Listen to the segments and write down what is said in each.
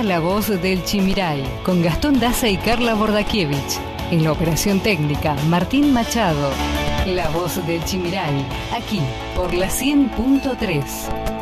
La Voz del Chimiray con Gastón Daza y Carla Bordakiewicz. En la operación técnica, Martín Machado. La Voz del Chimiray, aquí por la 100.3.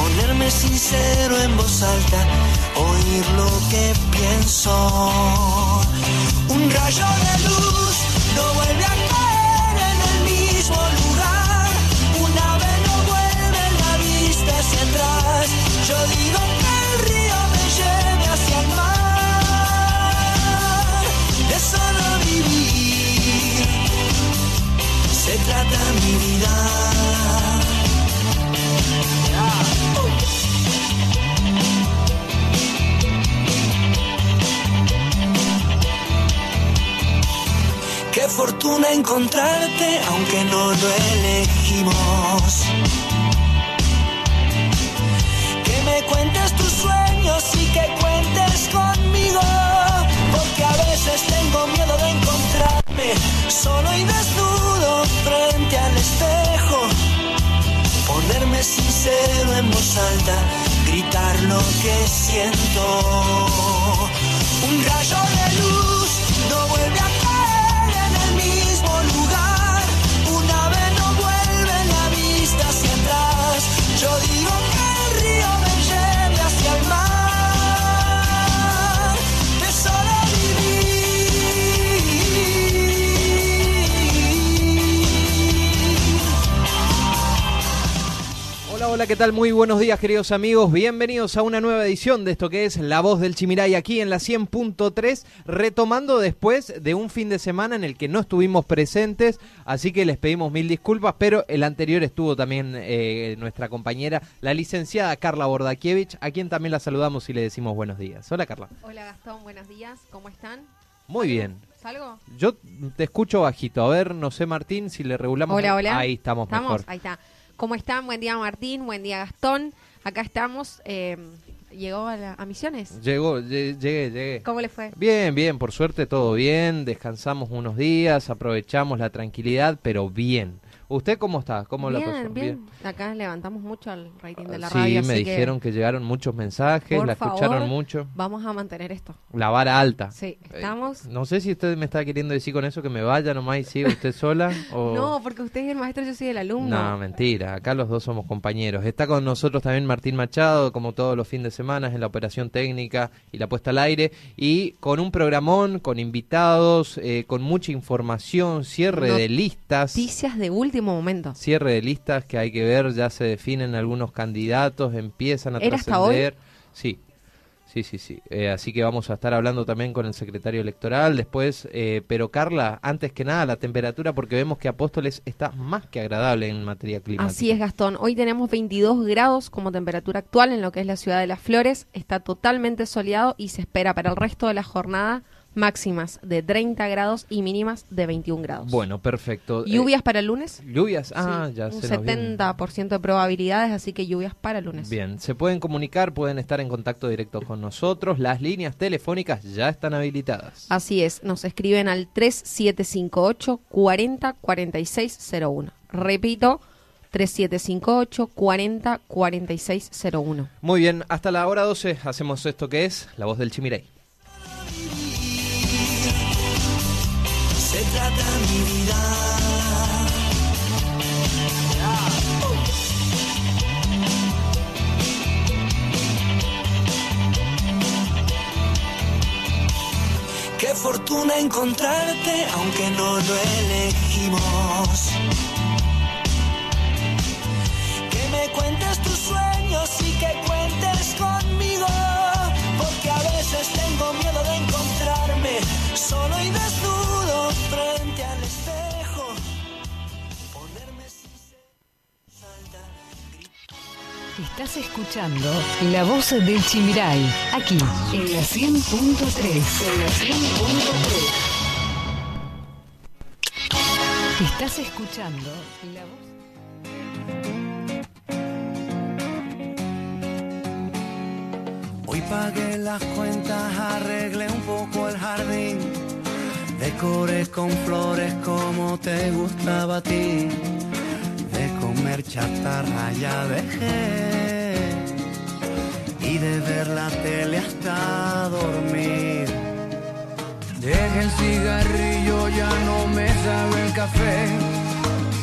Ponerme sincero en voz alta, oír lo que pienso. Un rayo de luz encontrarte, aunque no lo elegimos. Que me cuentes tus sueños y que cuentes conmigo. Porque a veces tengo miedo de encontrarme solo y desnudo frente al espejo. Ponerme sincero en voz alta, gritar lo que siento. Hola, hola, ¿qué tal? Muy buenos días, queridos amigos. Bienvenidos a una nueva edición de esto que es La Voz del Chimiray aquí en la 100.3, retomando después de un fin de semana en el que no estuvimos presentes, así que les pedimos mil disculpas, pero el anterior estuvo también eh, nuestra compañera, la licenciada Carla Bordakiewicz, a quien también la saludamos y le decimos buenos días. Hola, Carla. Hola Gastón, buenos días, ¿cómo están? Muy bien. ¿Salgo? Yo te escucho bajito. A ver, no sé, Martín, si le regulamos. Hola, hola. Ahí estamos, ¿Estamos? mejor. Ahí está. ¿Cómo están? Buen día Martín, buen día Gastón. Acá estamos. eh, ¿Llegó a, la- a Misiones? Llegó, lle- llegué, llegué. ¿Cómo le fue? Bien, bien, por suerte todo bien, descansamos unos días, aprovechamos la tranquilidad, pero bien. ¿Usted cómo está? ¿Cómo la pasó? bien, bien. Acá levantamos mucho el rating de la sí, radio. me así que, dijeron que... llegaron muchos mensajes, por la escucharon favor, mucho. Vamos a mantener esto. La vara alta. Sí, Eh, estamos. no sé si usted me está queriendo decir con eso que me vaya nomás y siga usted sola o... No, porque usted es el maestro, yo soy el alumno. No, mentira. Acá los dos somos compañeros. Está con nosotros también Martín Machado, como todos los fines de semana, en la operación técnica y la puesta al aire. Y con un programón, con invitados, eh, con mucha información, cierre de listas. Noticias de último momento. Cierre de listas que hay que ver, ya se definen algunos candidatos, empiezan a ¿Era hasta hoy? trascender. Sí, sí, sí, sí. Eh, así que vamos a estar hablando también con el secretario electoral después. eh, pero Carla, antes que nada, la temperatura, porque vemos que Apóstoles está más que agradable en materia climática. Así es, Gastón. Hoy tenemos 22 grados como temperatura actual en lo que es la ciudad de Las Flores. Está totalmente soleado y se espera para el resto de la jornada máximas de 30 grados y mínimas de 21 grados. Bueno, perfecto. Eh, ¿Lluvias para el lunes? lluvias, ah, Sí, ya un se nos viene. 70% de probabilidades, así que lluvias para el lunes. Bien, se pueden comunicar, pueden estar en contacto directo con nosotros. Las líneas telefónicas ya están habilitadas. Así es, nos escriben al 3758 40 4601. Repito, 3758 40 4601. Muy bien, hasta la hora 12 hacemos esto que es La Voz del Chimiray. Fortuna encontrarte, aunque no lo elegimos. Estás escuchando La Voz del Chimiray, aquí en la 100.3. En la 100.3. Estás escuchando La Voz. Hoy pagué las cuentas, arreglé un poco el jardín, decoré con flores como te gustaba a ti, de comer chatarra ya dejé y de ver la tele hasta dormir. Dejé el cigarrillo, ya no me sabe el café,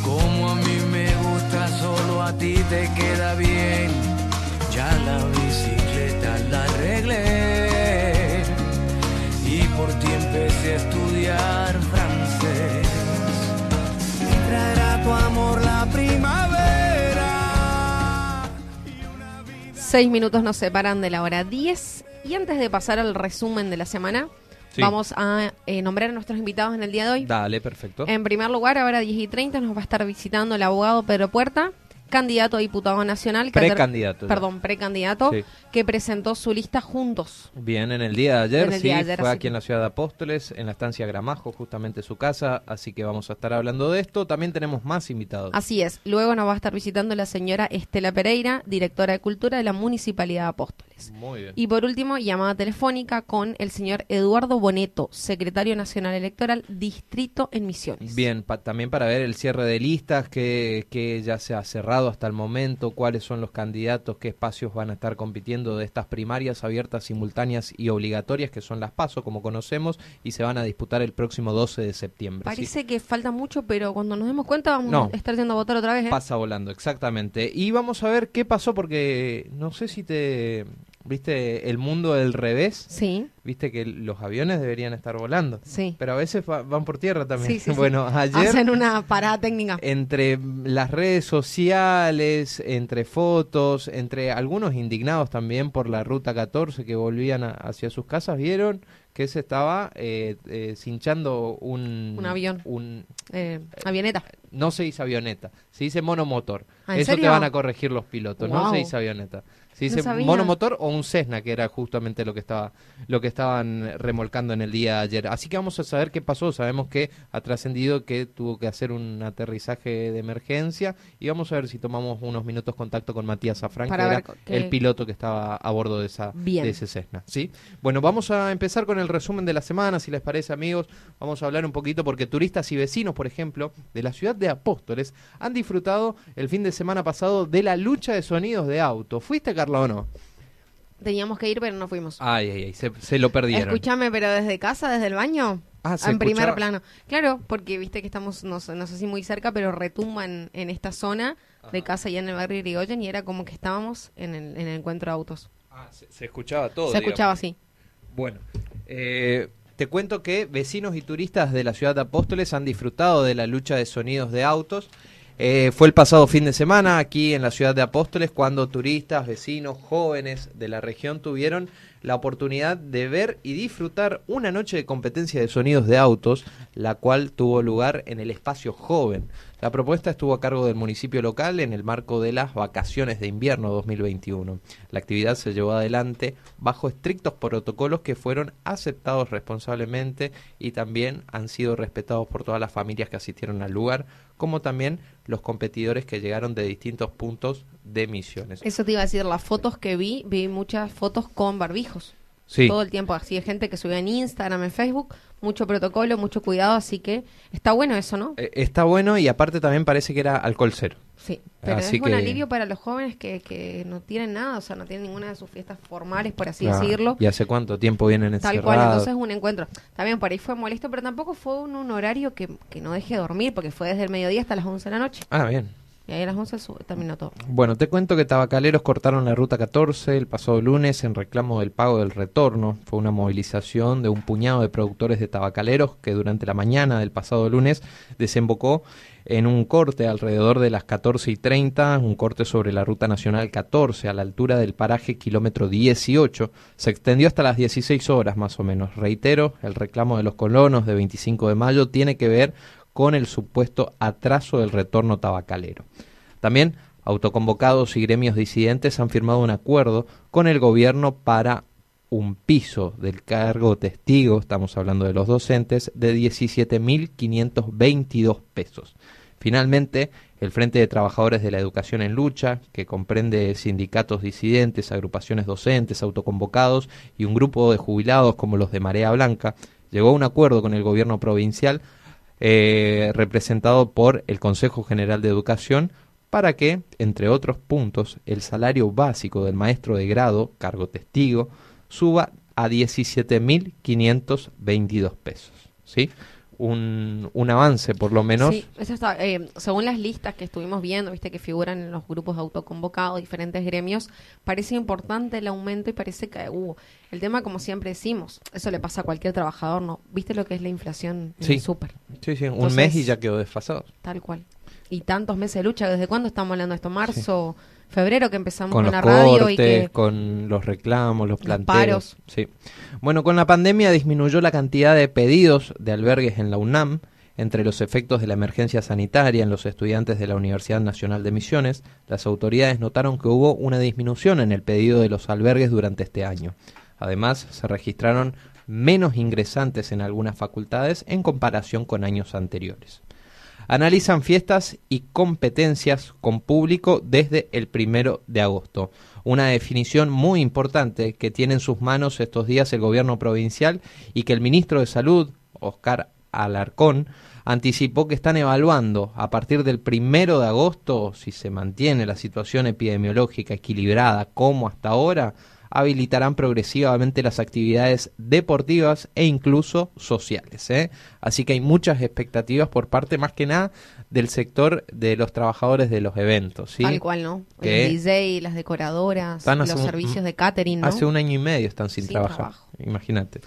como a mí me gusta, solo a ti te queda bien. Ya la bicicleta la arreglé y por ti empecé a estudiar francés. Y traerá tu amor Seis minutos nos separan de la hora 10. Y antes de pasar al resumen de la semana, Sí. vamos a eh, nombrar a nuestros invitados en el día de hoy. Dale, perfecto. En primer lugar, ahora 10 y 30 nos va a estar visitando el abogado Pedro Puerta, candidato a diputado nacional. que Precandidato. Perdón, precandidato, Sí. que presentó su lista juntos. Bien, en el día de ayer, sí, día de ayer, fue aquí que- en la ciudad de Apóstoles, en la estancia Gramajo, justamente su casa, así que vamos a estar hablando de esto. También tenemos más invitados. Así es. Luego nos va a estar visitando la señora Estela Pereira, directora de Cultura de la Municipalidad de Apóstoles. Muy bien. Y por último, llamada telefónica con el señor Eduardo Boneto, secretario nacional electoral, distrito en Misiones. Bien, pa- también para ver el cierre de listas, que, que ya se ha cerrado hasta el momento, cuáles son los candidatos, qué espacios van a estar compitiendo de estas primarias abiertas, simultáneas y obligatorias, que son las PASO, como conocemos, y se van a disputar el próximo 12 de septiembre. ¿sí? Parece que falta mucho, pero cuando nos demos cuenta vamos No. a estar yendo a votar otra vez. ¿eh? Pasa volando, exactamente. Y vamos a ver qué pasó, porque no sé si te... ¿Viste el mundo del revés? Sí, Viste que los aviones deberían estar volando. sí. Pero a veces va- van por tierra también. Sí, sí, sí. bueno, ayer Hacen una parada técnica. entre las redes sociales, entre fotos, entre algunos indignados también por la ruta 14 que volvían a- hacia sus casas, vieron que se estaba eh, eh, cinchando un, Un avión. un- Eh, avioneta. no se dice avioneta, se dice monomotor. ¿Ah, Eso te van a corregir los pilotos, no Guau. se dice avioneta. Se No dice sabía. monomotor o un Cessna, que era justamente lo que estaba lo que estaban remolcando en el día de ayer. Así que vamos a saber qué pasó. Sabemos que ha trascendido que tuvo que hacer un aterrizaje de emergencia y vamos a ver si tomamos unos minutos contacto con Matías Zafrán, Para que era el piloto que estaba a bordo de esa Bien. de ese Cessna, ¿sí? Bueno, vamos a empezar con el resumen de la semana, si les parece, amigos. Vamos a hablar un poquito porque turistas y vecinos, por ejemplo, de la ciudad de Apóstoles han disfrutado el fin de semana pasado de la lucha de sonidos de auto. ¿Fuiste, O no? Teníamos que ir, pero no fuimos. Ay, ay, ay, se, se lo perdieron. Escúchame, pero desde casa, desde el baño. Ah, se en primer plano. Claro, porque viste que estamos, no, sé- no sé si muy cerca, pero retumba en, en esta zona de casa y en el barrio Irigoyen y era como que estábamos en el, en el encuentro de autos. Ah, se, se escuchaba todo. Se digamos. escuchaba así. Bueno, eh, te cuento que vecinos y turistas de la ciudad de Apóstoles han disfrutado de la lucha de sonidos de autos. Eh, fue el pasado fin de semana aquí en la ciudad de Apóstoles cuando turistas, vecinos, jóvenes de la región tuvieron la oportunidad de ver y disfrutar una noche de competencia de sonidos de autos, la cual tuvo lugar en el espacio joven. La propuesta estuvo a cargo del municipio local en el marco de las vacaciones de invierno 2021. La actividad se llevó adelante bajo estrictos protocolos que fueron aceptados responsablemente y también han sido respetados por todas las familias que asistieron al lugar, como también los competidores que llegaron de distintos puntos de Misiones. Eso te iba a decir, las fotos que vi, vi muchas fotos con barbijos. Sí. Todo el tiempo, así de gente que subía en Instagram, en Facebook, mucho protocolo, mucho cuidado, así que está bueno eso, ¿no? Eh, Está bueno y aparte también parece que era alcohol cero. Sí, pero así es un que- alivio para los jóvenes que, que no tienen nada, o sea, no tienen ninguna de sus fiestas formales, por así Claro. decirlo. ¿Y hace cuánto tiempo vienen Tal encerrados? cual, entonces un encuentro. También por ahí fue molesto, pero tampoco fue un, un horario que, que no deje dormir, porque fue desde el mediodía hasta las 11 de la noche. Ah, bien. Y a las 11 su- terminó todo. Bueno, te cuento que tabacaleros cortaron la ruta 14 el pasado lunes en reclamo del pago del retorno. Fue una movilización de un puñado de productores de tabacaleros que durante la mañana del pasado lunes desembocó en un corte alrededor de las 14 y 30, un corte sobre la ruta nacional 14 a la altura del paraje kilómetro 18. Se extendió hasta las 16 horas más o menos. Reitero, el reclamo de los colonos de 25 de mayo tiene que ver con el supuesto atraso del retorno tabacalero. También Autoconvocados y gremios disidentes han firmado un acuerdo con el gobierno para un piso del cargo testigo, estamos hablando de los docentes, de 17.522 pesos. Finalmente, el Frente de Trabajadores de la Educación en Lucha, que comprende sindicatos disidentes, agrupaciones docentes, autoconvocados y un grupo de jubilados como los de Marea Blanca, llegó a un acuerdo con el gobierno provincial eh, representado por el Consejo General de Educación para que, entre otros puntos, el salario básico del maestro de grado, cargo testigo, suba a 17.522 pesos. ¿sí? Un, un, avance, por lo menos. Sí, eso está, eh, según las listas que estuvimos viendo, viste que figuran en los grupos autoconvocados, diferentes gremios, parece importante el aumento y parece que uh, el tema, como siempre decimos, eso le pasa a cualquier trabajador, ¿no? ¿Viste lo que es la inflación en sí. el súper? Sí, sí, un mes y ya quedó desfasado. Tal cual. Y tantos meses de lucha, ¿desde cuándo estamos hablando de esto? ¿Marzo? Sí febrero que empezamos con, con los la radio cortes, y que con los reclamos, los planteos. paros. Sí. Bueno, con la pandemia disminuyó la cantidad de pedidos de albergues en la UNAM entre los efectos de la emergencia sanitaria en los estudiantes de la Universidad Nacional de Misiones. Las autoridades notaron que hubo una disminución en el pedido de los albergues durante este año. Además, se registraron menos ingresantes en algunas facultades en comparación con años anteriores analizan fiestas y competencias con público desde el primero de agosto. Una definición muy importante que tiene en sus manos estos días el gobierno provincial y que el ministro de Salud, Oscar Alarcón, anticipó que están evaluando a partir del primero de agosto, si se mantiene la situación epidemiológica equilibrada como hasta ahora, habilitarán progresivamente las actividades deportivas e incluso sociales. ¿eh? Así que hay muchas expectativas por parte más que nada del sector de los trabajadores de los eventos. ¿sí? Tal cual, ¿no? Que el DJ, las decoradoras, los un- servicios de catering, ¿no? Hace un año y medio están sin, Sin trabajar. trabajo. Imagínate.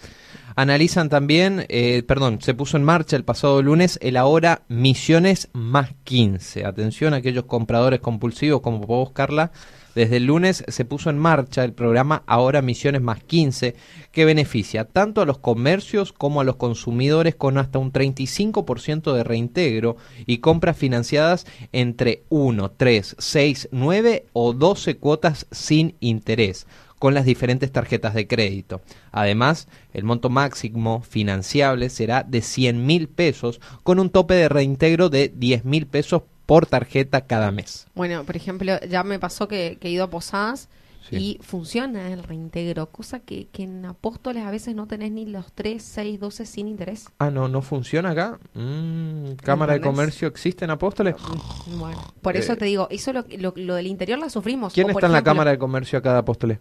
Analizan también, eh, perdón, se puso en marcha el pasado lunes el ahora Misiones más 15. Atención a aquellos compradores compulsivos como vos, Carla. Desde el lunes se puso en marcha el programa Ahora Misiones más 15, que beneficia tanto a los comercios como a los consumidores con hasta un 35% de reintegro y compras financiadas entre 1, 3, 6, 9 o 12 cuotas sin interés con las diferentes tarjetas de crédito. Además, el monto máximo financiable será de 100 mil pesos con un tope de reintegro de 10 mil pesos por tarjeta cada mes. Bueno, por ejemplo, ya me pasó que, que he ido a Posadas Sí. y funciona el reintegro, cosa que, que en Apóstoles a veces no tenés ni los 3, 6, 12 sin interés. Ah, no, no funciona acá. Mm, Cámara de. Comercio existe en Apóstoles. Bueno, por eso Eh, te digo, eso lo, lo, lo del interior la sufrimos. ¿Quién O, está en la Cámara de Comercio acá de Apóstoles?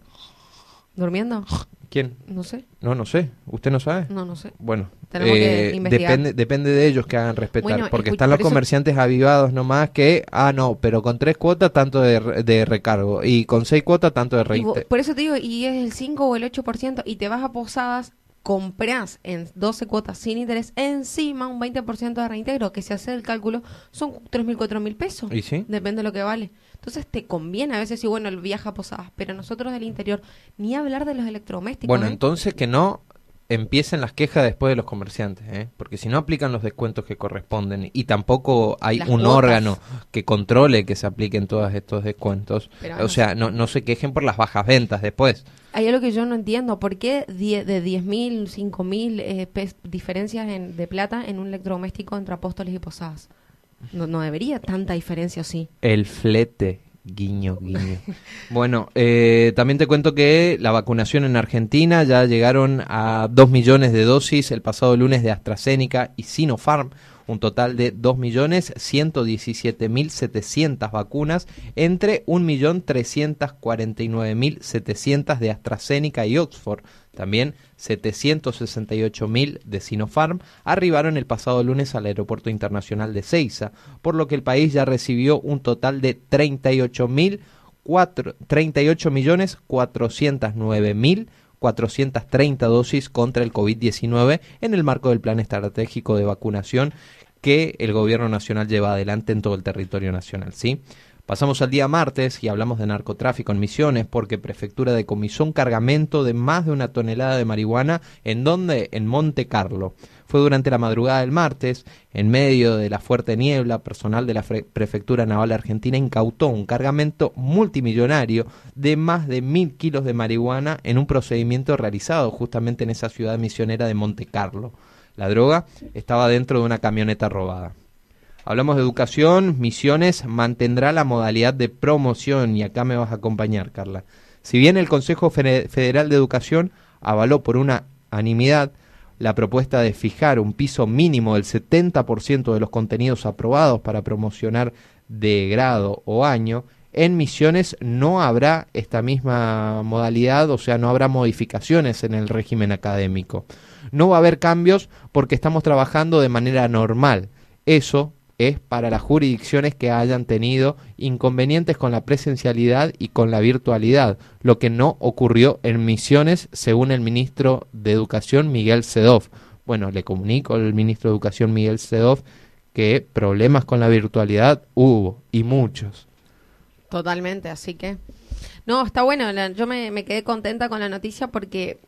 ¿Durmiendo? ¿Quién? No sé, No, no sé. ¿Usted no sabe? no, no sé. Bueno, Tenemos que eh, investigar. depende, depende de ellos que hagan respetar, Bueno, porque están los eso- comerciantes avivados nomás que, ah, no, pero con tres cuotas tanto de, de recargo y con seis cuotas tanto de reinte. por eso te digo, y es el 5 o el 8%, y te vas a Posadas, compras en 12 cuotas sin interés, encima un 20% de reintegro, que si hace el cálculo son 3.000, 4.000 pesos. ¿Y sí? Depende de lo que vale. Entonces te conviene a veces, y bueno, el viaje a Posadas, pero nosotros del interior, ni hablar de los electrodomésticos. Bueno, ¿eh? entonces que no empiecen las quejas después de los comerciantes, ¿eh? porque si no aplican los descuentos que corresponden y tampoco hay Las un cuotas. órgano que controle que se apliquen todos estos descuentos, Pero o no sea, no, no se quejen por las bajas ventas después. Hay algo que yo no entiendo. ¿Por qué die- de 10.000, 5.000 eh, pes- diferencias en- de plata en un electrodoméstico entre Apóstoles y Posadas? No, no debería tanta diferencia, ¿o sí? El flete, guiño, guiño. bueno, eh, también te cuento que la vacunación en Argentina ya llegaron a 2 millones de dosis el pasado lunes de AstraZeneca y Sinopharm, un total de 2.117.700 vacunas entre 1.349.700 de AstraZeneca y Oxford. También 768.000 de Sinopharm arribaron el pasado lunes al Aeropuerto Internacional de Ceiza, por lo que el país ya recibió un total de 38.000 cuatro- 38.409.430 dosis contra el COVID-19 en el marco del plan estratégico de vacunación que el gobierno nacional lleva adelante en todo el territorio nacional, ¿sí? Pasamos al día martes y hablamos de narcotráfico en Misiones porque Prefectura decomisó un cargamento de más de una tonelada de marihuana en donde en Monte Carlo. Fue durante la madrugada del martes, en medio de la fuerte niebla, personal de la Prefectura Naval Argentina incautó un cargamento multimillonario de más de mil kilos de marihuana en un procedimiento realizado justamente en esa ciudad misionera de Monte Carlo. La droga estaba dentro de una camioneta robada. Hablamos de educación, Misiones mantendrá la modalidad de promoción y acá me vas a acompañar, Carla. Si bien el Consejo Federal de Educación avaló por una unanimidad la propuesta de fijar un piso mínimo del 70% de los contenidos aprobados para promocionar de grado o año, en Misiones no habrá esta misma modalidad, o sea, no habrá modificaciones en el régimen académico. No va a haber cambios porque estamos trabajando de manera normal. Eso es para las jurisdicciones que hayan tenido inconvenientes con la presencialidad y con la virtualidad, lo que no ocurrió en Misiones, según el ministro de Educación Miguel Sedov. Bueno, le comunico al ministro de Educación Miguel Sedov que problemas con la virtualidad hubo y muchos. Totalmente, así que... No, está bueno, yo me, me quedé contenta con la noticia porque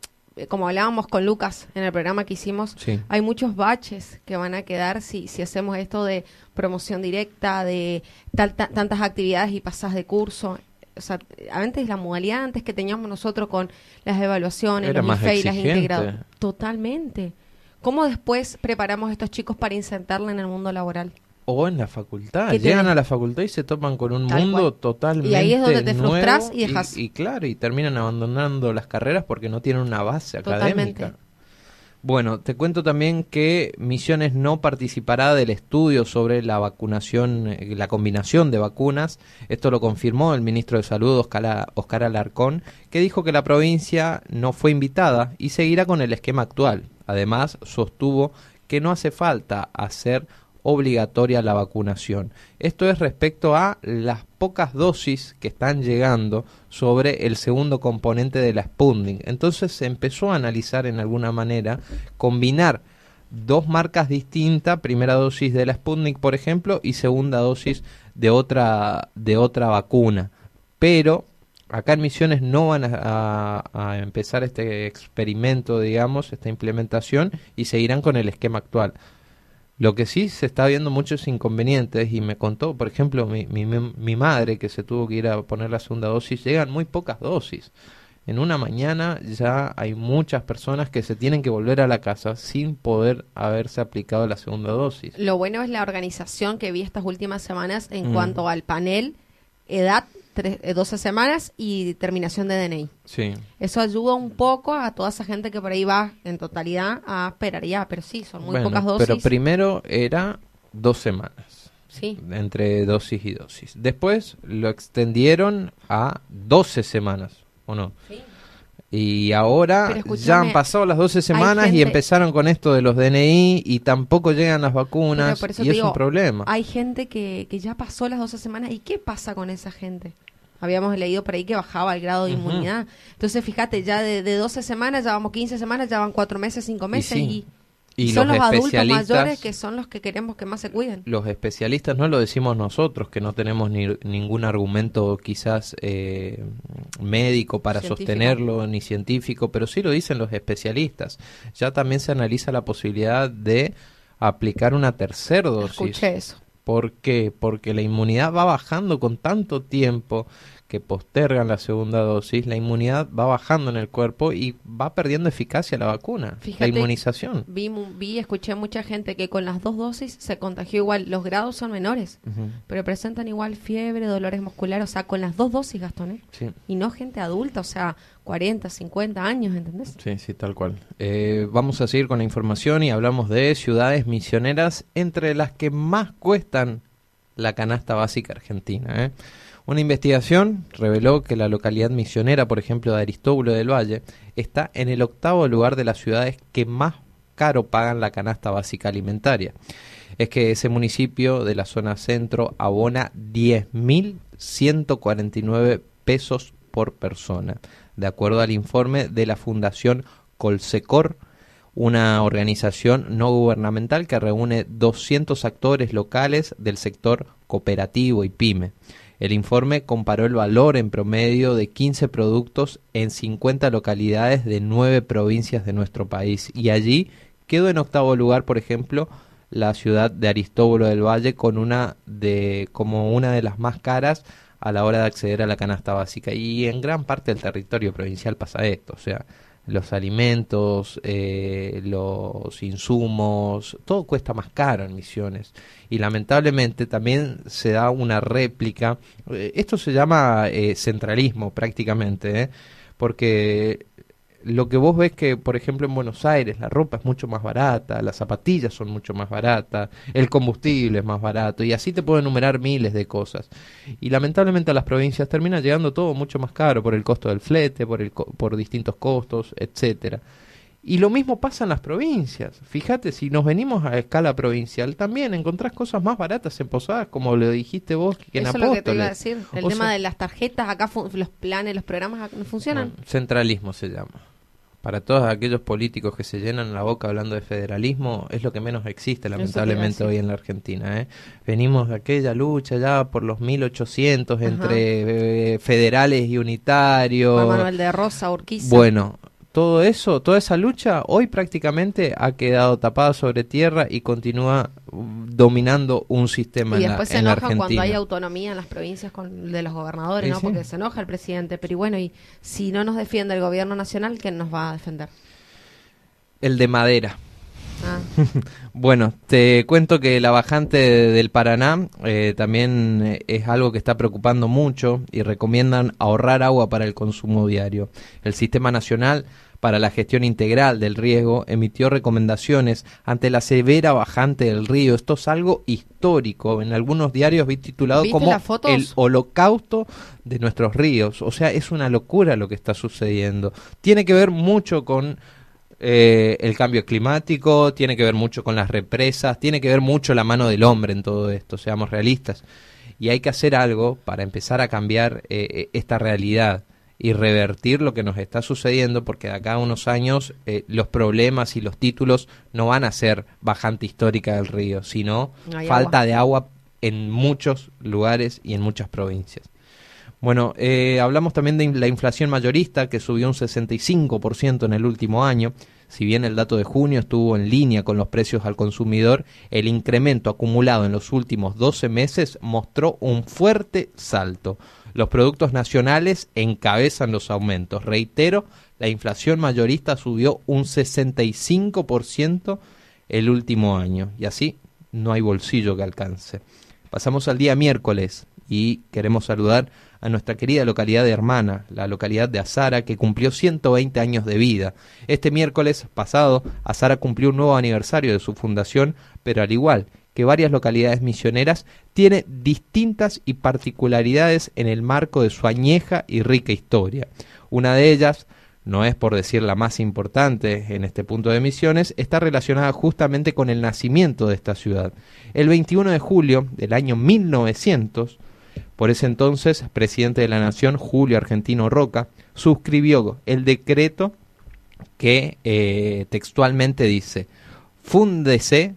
como hablábamos con Lucas en el programa que hicimos, hay muchos baches que van a quedar si, si hacemos esto de promoción directa, de tantas actividades y pasas de curso. O sea, antes la modalidad antes que teníamos nosotros con las evaluaciones, los IFE y las integradas. Totalmente. ¿Cómo después preparamos a estos chicos para insertarla en el mundo laboral? O en la facultad. Llegan a la facultad y se topan con un mundo totalmente Y ahí es donde te frustras y dejas. Y, claro, y terminan abandonando las carreras porque no tienen una base académica. Bueno, te cuento también que Misiones no participará del estudio sobre la vacunación, eh, la combinación de vacunas. Esto lo confirmó el ministro de Salud, Oscar, Oscar Alarcón, que dijo que la provincia no fue invitada y seguirá con el esquema actual. Además, sostuvo que no hace falta hacer obligatoria la vacunación. Esto es respecto a las pocas dosis que están llegando sobre el segundo componente de la Sputnik. Entonces se empezó a analizar en alguna manera combinar dos marcas distintas, primera dosis de la Sputnik, por ejemplo, y segunda dosis de otra de otra vacuna. Pero acá en Misiones no van a, a, empezar este experimento, digamos, esta implementación y seguirán con el esquema actual. Lo que sí se está viendo muchos inconvenientes y me contó, por ejemplo, mi, mi, mi madre que se tuvo que ir a poner la segunda dosis, llegan muy pocas dosis. En una mañana ya hay muchas personas que se tienen que volver a la casa sin poder haberse aplicado la segunda dosis. Lo bueno es la organización que vi estas últimas semanas en mm. cuanto al panel, edad, 12 eh, semanas y terminación de DNI. Sí. Eso ayuda un poco a toda esa gente que por ahí va en totalidad a esperar ya, pero sí, son muy pocas dosis. Pero primero era dos semanas. Sí. Entre dosis y dosis. Después lo extendieron a 12 semanas, ¿o no? Sí. Y ahora ya han pasado las 12 semanas y empezaron con esto de los DNI y tampoco llegan las vacunas y es un problema. Hay gente que, que ya pasó las 12 semanas y ¿qué pasa con esa gente? Habíamos leído por ahí que bajaba el grado de inmunidad. Entonces, fíjate, ya de, de, 12 semanas, ya vamos 15 semanas, ya van 4 meses, 5 meses y y son los, adultos mayores que son los que queremos que más se cuiden. Los especialistas no lo decimos nosotros, que no tenemos ni, ningún argumento quizás eh, médico para sostenerlo, ni científico, pero sí lo dicen los especialistas. Ya también se analiza la posibilidad de aplicar una tercera dosis. Escuché eso. ¿Por qué? Porque la inmunidad va bajando con tanto tiempo que postergan la segunda dosis, la inmunidad va bajando en el cuerpo y va perdiendo eficacia la vacuna, la inmunización. Vi, vi, escuché mucha gente que con las dos dosis se contagió igual. Los grados son menores, pero presentan igual fiebre, dolores musculares, o sea, con las dos dosis, Gastón, ¿eh? Sí. Y no gente adulta, o sea, 40, 50 años, ¿entendés? Sí, sí, tal cual. Eh, vamos a seguir con la información y hablamos de ciudades misioneras entre las que más cuestan la canasta básica argentina, ¿eh? Una investigación reveló que la localidad misionera, por ejemplo, de Aristóbulo del Valle, está en el octavo lugar de las ciudades que más caro pagan la canasta básica alimentaria. Es que ese municipio de la zona centro abona 10.149 pesos por persona, de acuerdo al informe de la Fundación Colsecor, una organización no gubernamental que reúne 200 actores locales del sector cooperativo y pyme. El informe comparó el valor en promedio de 15 productos en 50 localidades de 9 provincias de nuestro país. Y allí quedó en octavo lugar, por ejemplo, la ciudad de Aristóbulo del Valle con una de como una de las más caras a la hora de acceder a la canasta básica. Y en gran parte del territorio provincial pasa esto, o sea, los alimentos, eh, los insumos, todo cuesta más caro en Misiones. Y lamentablemente también se da una réplica, eh, esto se llama eh, centralismo prácticamente, porque lo que vos ves que, por ejemplo, en Buenos Aires la ropa es mucho más barata, las zapatillas son mucho más baratas, el combustible es más barato, y así te puedo enumerar miles de cosas. Y lamentablemente a las provincias termina llegando todo mucho más caro por el costo del flete, por, el por distintos costos, etcétera. Y lo mismo pasa en las provincias. Fíjate, si nos venimos a escala provincial, también encontrás cosas más baratas en Posadas, como lo dijiste vos, que en Eso es lo que te iba a decir. El tema de las tarjetas, acá los planes, los programas no funcionan. centralismo se llama para todos aquellos políticos que se llenan la boca hablando de federalismo, es lo que menos existe lamentablemente hoy en la Argentina. ¿eh? Venimos de aquella lucha ya por los 1800 entre eh, federales y unitarios. Manuel de Rosa, Urquiza. Bueno, todo eso, toda esa lucha hoy prácticamente ha quedado tapada sobre tierra y continúa mm, dominando un sistema y en después la, se enoja cuando hay autonomía en las provincias con, de los gobernadores, ¿no? Porque se enoja el presidente. Pero y bueno, y si no nos defiende el gobierno nacional, ¿quién nos va a defender? El de madera. Ah. bueno, te cuento que la bajante del Paraná eh, también es algo que está preocupando mucho y recomiendan ahorrar agua para el consumo diario. El Sistema Nacional para la Gestión Integral del Riesgo emitió recomendaciones ante la severa bajante del río. Esto es algo histórico. En algunos diarios vi titulado como el holocausto de nuestros ríos. O sea, es una locura lo que está sucediendo. Tiene que ver mucho con eh, el cambio climático, tiene que ver mucho con las represas, tiene que ver mucho la mano del hombre en todo esto, seamos realistas. Y hay que hacer algo para empezar a cambiar eh, eh, esta realidad y revertir lo que nos está sucediendo, porque de acá a unos años los problemas y los títulos no van a ser bajante histórica del río, sino falta de agua en muchos lugares y en muchas provincias. Bueno, hablamos también de la inflación mayorista, que subió un 65% en el último año. Si bien el dato de junio estuvo en línea con los precios al consumidor, el incremento acumulado en los últimos 12 meses mostró un fuerte salto. Los productos nacionales encabezan los aumentos. Reitero, la inflación mayorista subió un 65% el último año y así no hay bolsillo que alcance. Pasamos al día miércoles y queremos saludar a nuestra querida localidad de Hermana, la localidad de Azara, que cumplió 120 años de vida. Este miércoles pasado, Azara cumplió un nuevo aniversario de su fundación, pero al igual que varias localidades misioneras, tiene distintas y particularidades en el marco de su añeja y rica historia. Una de ellas, no es por decir la más importante en este punto de misiones, está relacionada justamente con el nacimiento de esta ciudad. El 21 de julio del año 1900, por ese entonces, presidente de la Nación, Julio Argentino Roca, suscribió el decreto que eh, textualmente dice, fúndese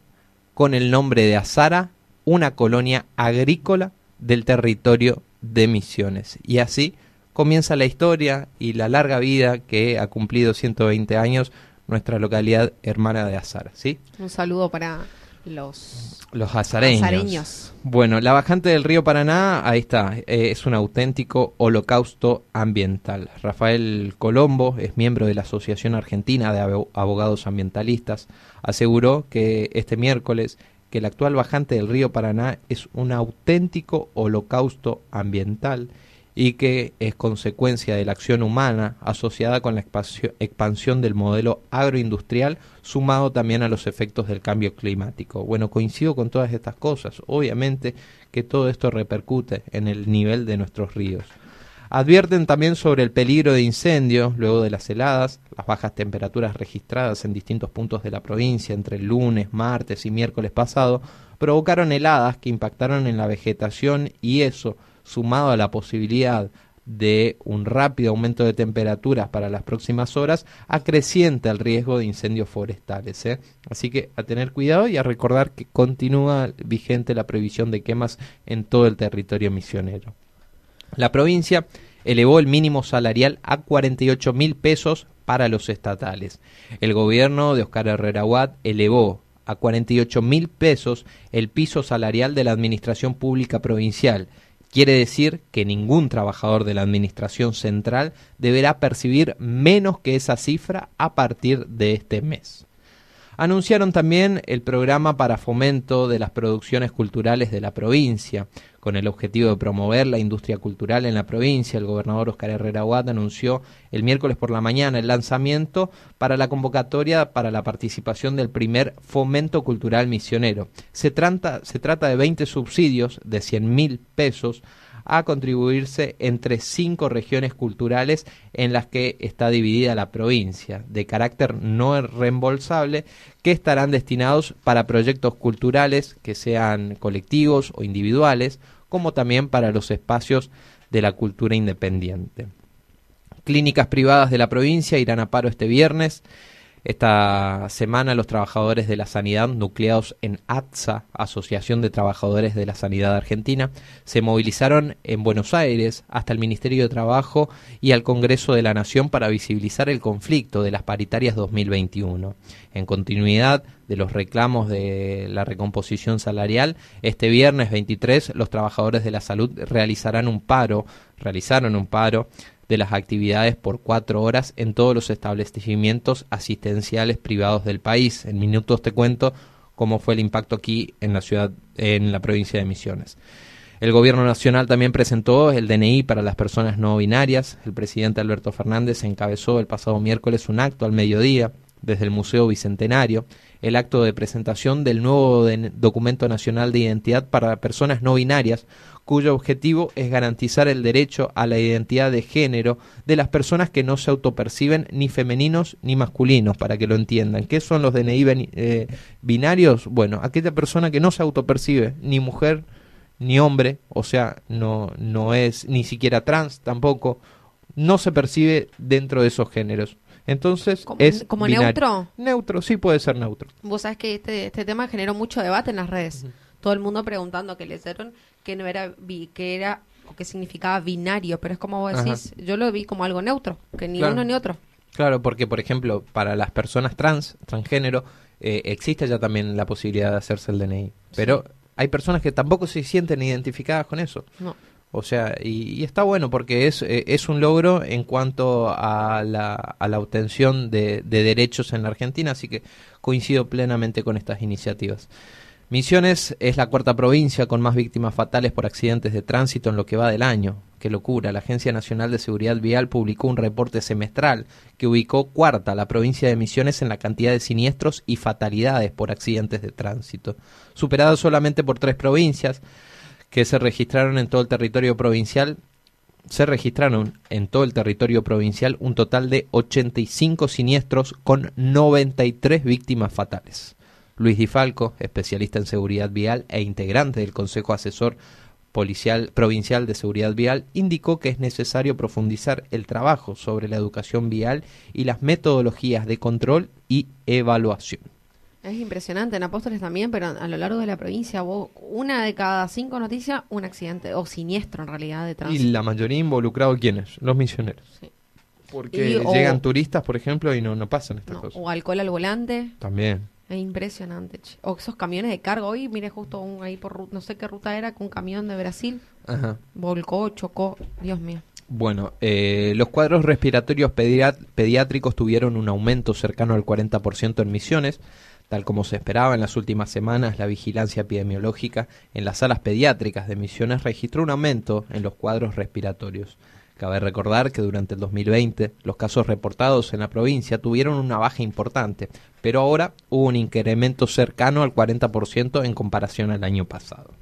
con el nombre de Azara una colonia agrícola del territorio de Misiones. Y así comienza la historia y la larga vida que ha cumplido 120 años nuestra localidad hermana de Azara. ¿sí? Un saludo para los, los azareños. Bueno, la bajante del río Paraná, ahí está, eh, es un auténtico holocausto ambiental. Rafael Colombo es miembro de la Asociación Argentina de Abogados Ambientalistas. Aseguró que este miércoles que el actual bajante del río Paraná es un auténtico holocausto ambiental y que es consecuencia de la acción humana asociada con la expansión del modelo agroindustrial, sumado también a los efectos del cambio climático. Bueno, coincido con todas estas cosas. Obviamente que todo esto repercute en el nivel de nuestros ríos. Advierten también sobre el peligro de incendios luego de las heladas, las bajas temperaturas registradas en distintos puntos de la provincia entre el lunes, martes y miércoles pasado provocaron heladas que impactaron en la vegetación y eso sumado a la posibilidad de un rápido aumento de temperaturas para las próximas horas, acrecienta el riesgo de incendios forestales. ¿eh? Así que a tener cuidado y a recordar que continúa vigente la previsión de quemas en todo el territorio misionero. La provincia elevó el mínimo salarial a 48 mil pesos para los estatales. El gobierno de Oscar Herrera Watt elevó a 48 mil pesos el piso salarial de la Administración Pública Provincial. Quiere decir que ningún trabajador de la Administración Central deberá percibir menos que esa cifra a partir de este mes. Anunciaron también el programa para fomento de las producciones culturales de la provincia. Con el objetivo de promover la industria cultural en la provincia, el gobernador Oscar Herrera Huat anunció el miércoles por la mañana el lanzamiento para la convocatoria para la participación del primer Fomento Cultural Misionero. Se trata, se trata de 20 subsidios de 100 mil pesos a contribuirse entre cinco regiones culturales en las que está dividida la provincia, de carácter no reembolsable, que estarán destinados para proyectos culturales que sean colectivos o individuales, como también para los espacios de la cultura independiente. Clínicas privadas de la provincia irán a paro este viernes. Esta semana los trabajadores de la sanidad nucleados en ATSA, Asociación de Trabajadores de la Sanidad Argentina, se movilizaron en Buenos Aires hasta el Ministerio de Trabajo y al Congreso de la Nación para visibilizar el conflicto de las paritarias 2021. En continuidad de los reclamos de la recomposición salarial, este viernes 23 los trabajadores de la salud realizarán un paro, realizaron un paro de las actividades por cuatro horas en todos los establecimientos asistenciales privados del país. En minutos te cuento cómo fue el impacto aquí en la ciudad, en la provincia de Misiones. El gobierno nacional también presentó el DNI para las personas no binarias. El presidente Alberto Fernández encabezó el pasado miércoles un acto al mediodía desde el Museo Bicentenario, el acto de presentación del nuevo documento nacional de identidad para personas no binarias, cuyo objetivo es garantizar el derecho a la identidad de género de las personas que no se autoperciben ni femeninos ni masculinos, para que lo entiendan. ¿Qué son los DNI eh, binarios? Bueno, aquella persona que no se autopercibe ni mujer ni hombre, o sea, no, no es ni siquiera trans tampoco, no se percibe dentro de esos géneros. Entonces, es como neutro. Neutro, sí puede ser neutro. Vos sabés que este, este tema generó mucho debate en las redes. Todo el mundo preguntando que le hicieron que no era que era o que significaba binario, pero es como vos decís, yo lo vi como algo neutro, que ni uno ni otro. Claro, porque por ejemplo, para las personas trans, transgénero, eh, existe ya también la posibilidad de hacerse el DNI, pero hay personas que tampoco se sienten identificadas con eso. No. O sea, y, está bueno porque es, eh, es un logro en cuanto a la, a la obtención de, de, derechos en la Argentina, así que coincido plenamente con estas iniciativas. Misiones es la cuarta provincia con más víctimas fatales por accidentes de tránsito en lo que va del año. Qué locura. La Agencia Nacional de Seguridad Vial publicó un reporte semestral que ubicó cuarta la provincia de Misiones en la cantidad de siniestros y fatalidades por accidentes de tránsito, superada solamente por tres provincias, que se registraron en todo el territorio provincial se registraron en todo el territorio provincial un total de 85 siniestros con 93 víctimas fatales. Luis Di Falco, especialista en seguridad vial e integrante del Consejo Asesor Policial Provincial de Seguridad Vial, indicó que es necesario profundizar el trabajo sobre la educación vial y las metodologías de control y evaluación. Es impresionante, en Apóstoles también, pero a lo largo de la provincia, vos, una de cada cinco noticias, un accidente, o siniestro en realidad de tránsito. Y la mayoría involucrado, ¿quiénes? Los misioneros. Sí. Porque llegan turistas, por ejemplo, y no, no pasan estas cosas. O alcohol al volante. También. Es impresionante. O esos camiones de carga. Hoy, mire, justo un, ahí por no sé qué ruta era, con un camión de Brasil. Ajá. Volcó, chocó. Dios mío. Bueno, eh, los cuadros respiratorios pediátricos tuvieron un aumento cercano al 40% en Misiones. Tal como se esperaba en las últimas semanas, la vigilancia epidemiológica en las salas pediátricas de Misiones registró un aumento en los cuadros respiratorios. Cabe recordar que durante el 2020 los casos reportados en la provincia tuvieron una baja importante, pero ahora hubo un incremento cercano al 40% en comparación al año pasado.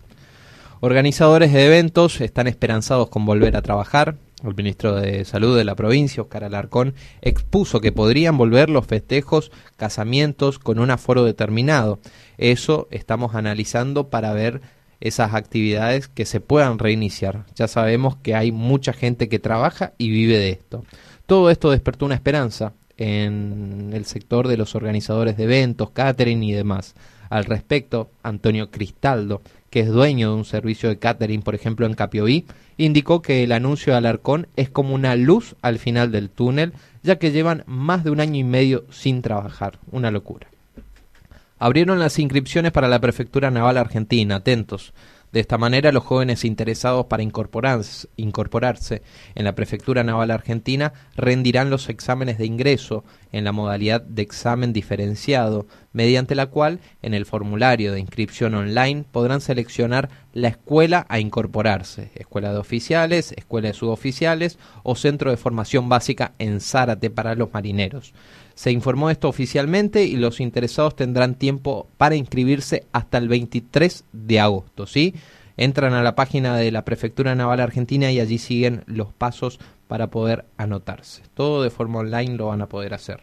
Organizadores de eventos están esperanzados con volver a trabajar. El ministro de Salud de la provincia, Oscar Alarcón, expuso que podrían volver los festejos, casamientos con un aforo determinado. Eso estamos analizando para ver esas actividades que se puedan reiniciar. Ya sabemos que hay mucha gente que trabaja y vive de esto. Todo esto despertó una esperanza en el sector de los organizadores de eventos, catering y demás. Al respecto, Antonio Cristaldo, que es dueño de un servicio de catering, por ejemplo, en Capioí, indicó que el anuncio de Alarcón es como una luz al final del túnel, ya que llevan más de un año y medio sin trabajar. Una locura. Abrieron las inscripciones para la Prefectura Naval Argentina, atentos. De esta manera, los jóvenes interesados para incorporarse, en la Prefectura Naval Argentina rendirán los exámenes de ingreso en la modalidad de examen diferenciado, mediante la cual, en el formulario de inscripción online, podrán seleccionar la escuela a incorporarse, escuela de oficiales, escuela de suboficiales o centro de formación básica en Zárate para los marineros. Se informó esto oficialmente y los interesados tendrán tiempo para inscribirse hasta el 23 de agosto, ¿sí? Entran a la página de la Prefectura Naval Argentina y allí siguen los pasos para poder anotarse. Todo de forma online lo van a poder hacer.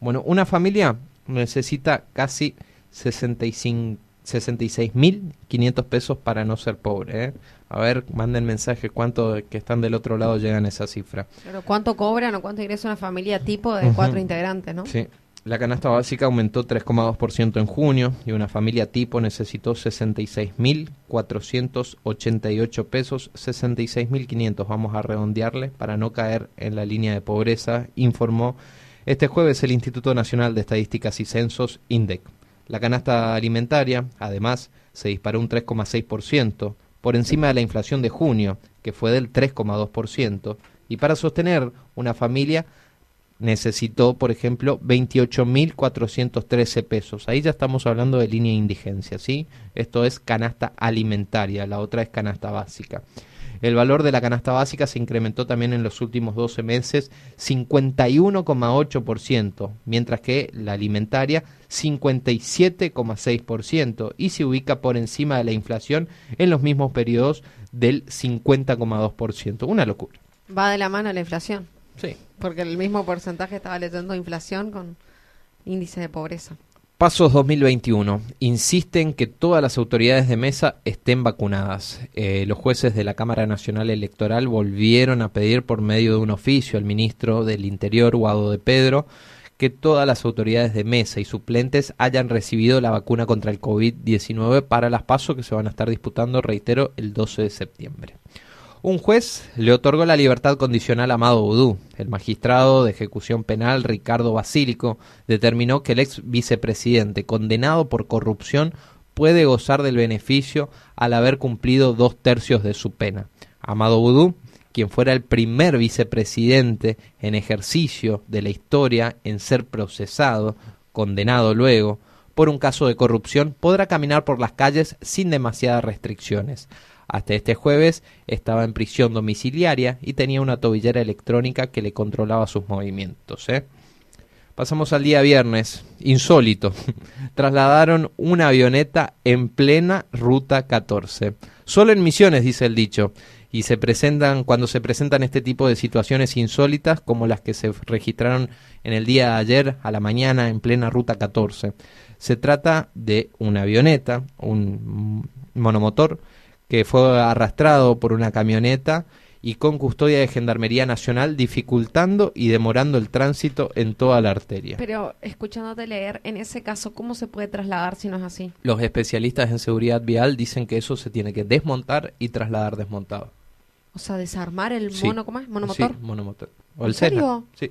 Bueno, una familia necesita casi 65 66.500 pesos para no ser pobre. ¿eh? A ver, manden mensaje cuánto que están del otro lado llegan a esa cifra. Pero ¿cuánto cobran o cuánto ingresa una familia tipo de cuatro integrantes, no? Sí. La canasta básica aumentó 3,2% en junio y una familia tipo necesitó 66.488 pesos, 66.500 vamos a redondearle para no caer en la línea de pobreza, informó este jueves el Instituto Nacional de Estadísticas y Censos, INDEC. La canasta alimentaria, además, se disparó un 3,6%, por encima de la inflación de junio, que fue del 3,2%, y para sostener una familia necesitó, por ejemplo, 28.413 pesos. Ahí ya estamos hablando de línea de indigencia, ¿sí? Esto es canasta alimentaria, la otra es canasta básica. El valor de la canasta básica se incrementó también en los últimos 12 meses 51,8%, mientras que la alimentaria 57,6% y se ubica por encima de la inflación en los mismos periodos del 50,2%. Una locura. Va de la mano la inflación. Sí. Porque el mismo porcentaje estaba leyendo inflación con índice de pobreza. Pasos 2021. Insisten que todas las autoridades de mesa estén vacunadas. Eh, los jueces de la Cámara Nacional Electoral volvieron a pedir por medio de un oficio al ministro del Interior, Guado de Pedro, que todas las autoridades de mesa y suplentes hayan recibido la vacuna contra el COVID-19 para las pasos que se van a estar disputando, reitero, el 12 de septiembre. Un juez le otorgó la libertad condicional a Amado Boudou. El magistrado de ejecución penal Ricardo Basílico determinó que el ex vicepresidente condenado por corrupción puede gozar del beneficio al haber cumplido dos tercios de su pena. Amado Boudou, quien fuera el primer vicepresidente en ejercicio de la historia en ser procesado, condenado luego, por un caso de corrupción, podrá caminar por las calles sin demasiadas restricciones. Hasta este jueves estaba en prisión domiciliaria y tenía una tobillera electrónica que le controlaba sus movimientos. ¿eh? Pasamos al día viernes, insólito. Trasladaron una avioneta en plena ruta 14. Solo en misiones, dice el dicho. Y se presentan, cuando se presentan este tipo de situaciones insólitas, como las que se registraron en el día de ayer a la mañana en plena ruta 14. Se trata de una avioneta, un monomotor, que fue arrastrado por una camioneta y con custodia de Gendarmería Nacional, dificultando y demorando el tránsito en toda la arteria. Pero escuchándote leer, en ese caso, ¿cómo se puede trasladar si no es así? Los especialistas en seguridad vial dicen que eso se tiene que desmontar y trasladar desmontado. O sea, desarmar el mono, ¿cómo es? ¿Monomotor? Sí, monomotor. O el serio? Sí.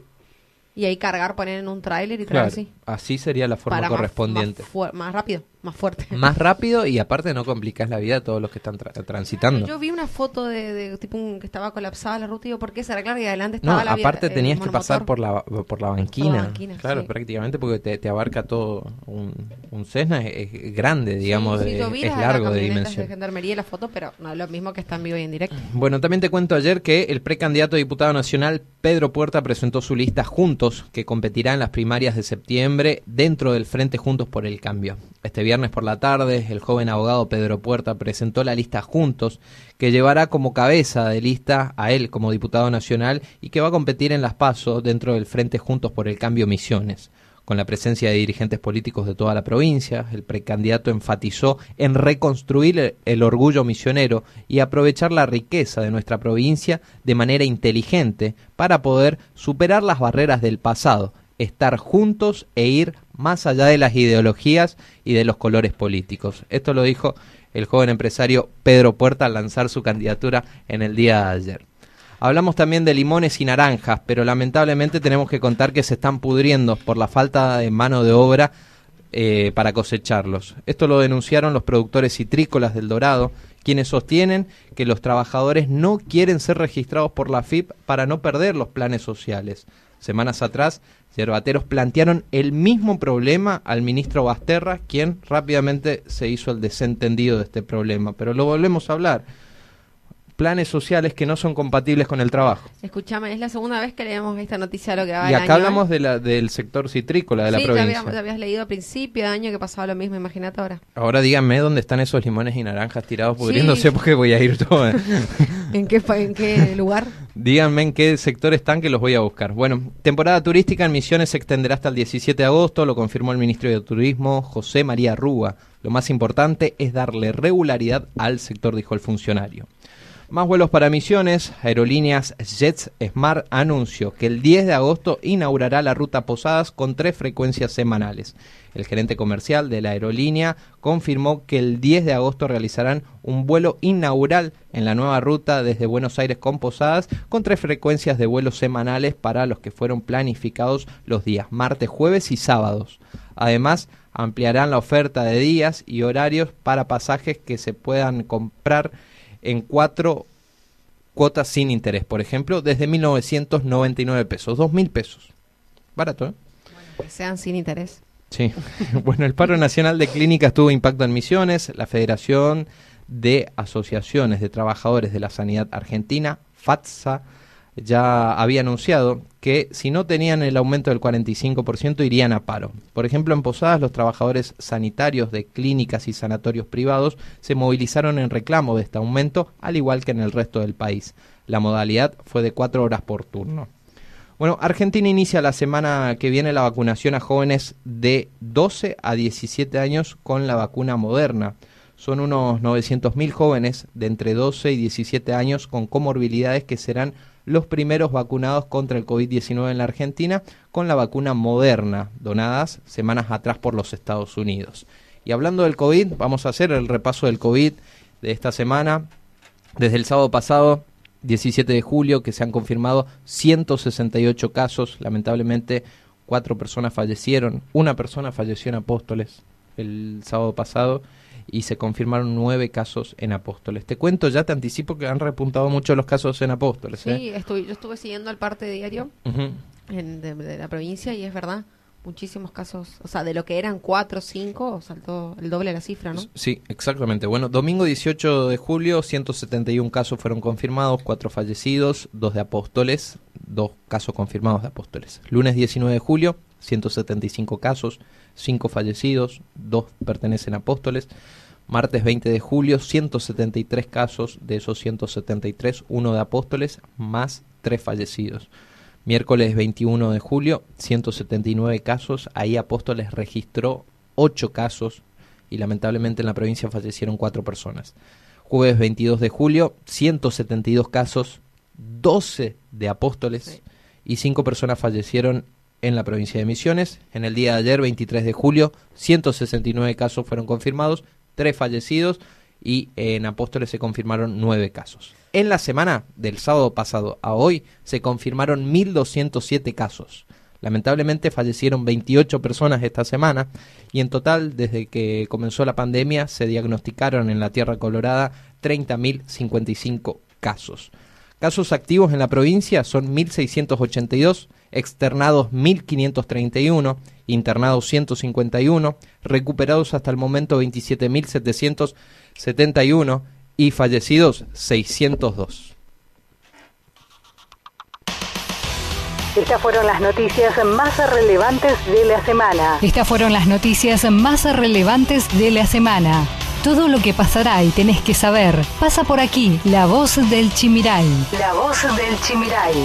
Y ahí cargar, poner en un tráiler y traer así. Así sería la forma correspondiente. Más, rápido, más fuerte. Más rápido y aparte no complicas la vida a todos los que están transitando. Yo vi una foto de, tipo un, que estaba colapsada la ruta y digo, ¿por qué se arreglar? Y adelante estaba no, aparte tenías que pasar por la, por la banquina. claro, prácticamente porque te, abarca todo. Un, un Cessna es, grande, digamos, es largo de dimensión. de gendarmería la foto, pero no es lo mismo que está en vivo y en directo. Bueno, también te cuento ayer que el precandidato a diputado nacional Pedro Puerta presentó su lista junto que competirá en las primarias de septiembre dentro del Frente Juntos por el Cambio. Este viernes por la tarde, el joven abogado Pedro Puerta presentó la lista Juntos, que llevará como cabeza de lista a él como diputado nacional y que va a competir en las PASO dentro del Frente Juntos por el Cambio Misiones. Con la presencia de dirigentes políticos de toda la provincia, el precandidato enfatizó en reconstruir el orgullo misionero y aprovechar la riqueza de nuestra provincia de manera inteligente para poder superar las barreras del pasado, estar juntos e ir más allá de las ideologías y de los colores políticos. Esto lo dijo el joven empresario Pedro Puerta al lanzar su candidatura en el día de ayer. Hablamos también de limones y naranjas, pero lamentablemente tenemos que contar que se están pudriendo por la falta de mano de obra eh, para cosecharlos. Esto lo denunciaron los productores citrícolas del Dorado, quienes sostienen que los trabajadores no quieren ser registrados por la FIP para no perder los planes sociales. Semanas atrás, yerbateros plantearon el mismo problema al ministro Basterra, quien rápidamente se hizo el desentendido de este problema. Pero lo volvemos a hablar planes sociales que no son compatibles con el trabajo. Escúchame, es la segunda vez que leemos esta noticia lo que va Y acá hablamos de la, del sector citrícola de la provincia. Sí, habías, leído a principio de año que pasaba lo mismo, imagínate ahora. Ahora díganme dónde están esos limones y naranjas tirados pudriéndose porque voy a ir todo. ¿En, qué, ¿En qué lugar? Díganme en qué sector están que los voy a buscar. Bueno, temporada turística en Misiones se extenderá hasta el 17 de agosto, lo confirmó el ministro de Turismo José María Rúa. Lo más importante es darle regularidad al sector, dijo el funcionario. Más vuelos para misiones. Aerolíneas Jets Smart anunció que el 10 de agosto inaugurará la ruta Posadas con tres frecuencias semanales. El gerente comercial de la aerolínea confirmó que el 10 de agosto realizarán un vuelo inaugural en la nueva ruta desde Buenos Aires con Posadas con tres frecuencias de vuelos semanales para los que fueron planificados los días martes, jueves y sábados. Además, ampliarán la oferta de días y horarios para pasajes que se puedan comprar en cuatro cuotas sin interés, por ejemplo, desde 1999 pesos, 2.000 pesos. Barato, ¿eh? Bueno, que sean sin interés. Sí. bueno, el paro nacional de clínicas tuvo impacto en Misiones. La Federación de Asociaciones de Trabajadores de la Sanidad Argentina, FATSA, ya había anunciado que si no tenían el aumento del 45% irían a paro. Por ejemplo, en Posadas los trabajadores sanitarios de clínicas y sanatorios privados se movilizaron en reclamo de este aumento, al igual que en el resto del país. La modalidad fue de cuatro horas por turno. Bueno, Argentina inicia la semana que viene la vacunación a jóvenes de 12 a 17 años con la vacuna moderna. Son unos 900.000 jóvenes de entre 12 y 17 años con comorbilidades que serán los primeros vacunados contra el COVID-19 en la Argentina con la vacuna moderna, donadas semanas atrás por los Estados Unidos. Y hablando del COVID, vamos a hacer el repaso del COVID de esta semana. Desde el sábado pasado, 17 de julio, que se han confirmado 168 casos. Lamentablemente, cuatro personas fallecieron. Una persona falleció en Apóstoles el sábado pasado y se confirmaron nueve casos en Apóstoles. Te cuento, ya te anticipo que han repuntado mucho los casos en Apóstoles. Sí, ¿eh? yo estuve siguiendo el parte diario de, la provincia y es verdad, muchísimos casos, o sea, de lo que eran cuatro o cinco, saltó el doble de la cifra, ¿no? Sí, exactamente. Bueno, domingo 18 de julio, 171 casos fueron confirmados, cuatro fallecidos, dos de Apóstoles, dos casos confirmados de Apóstoles. Lunes 19 de julio, 175 casos, 5 fallecidos, 2 pertenecen a apóstoles. Martes 20 de julio, 173 casos, de esos 173, uno de apóstoles, más 3 fallecidos. Miércoles 21 de julio, 179 casos, ahí Apóstoles registró 8 casos y lamentablemente en la provincia fallecieron 4 personas. Jueves 22 de julio, 172 casos, 12 de Apóstoles y 5 personas fallecieron en la provincia de Misiones. En el día de ayer, 23 de julio, 169 casos fueron confirmados, 3 fallecidos y en Apóstoles se confirmaron 9 casos. En la semana del sábado pasado a hoy se confirmaron 1.207 casos. Lamentablemente fallecieron 28 personas esta semana y en total desde que comenzó la pandemia se diagnosticaron en la Tierra Colorada 30.055 casos. Casos activos en la provincia son 1.682 externados 1.531, internados 151, recuperados hasta el momento 27.771 y fallecidos 602. Estas fueron las noticias más relevantes de la semana. Estas fueron las noticias más relevantes de la semana. Todo lo que pasará y tenés que saber pasa por aquí. La voz del Chimiray. La voz del Chimiray.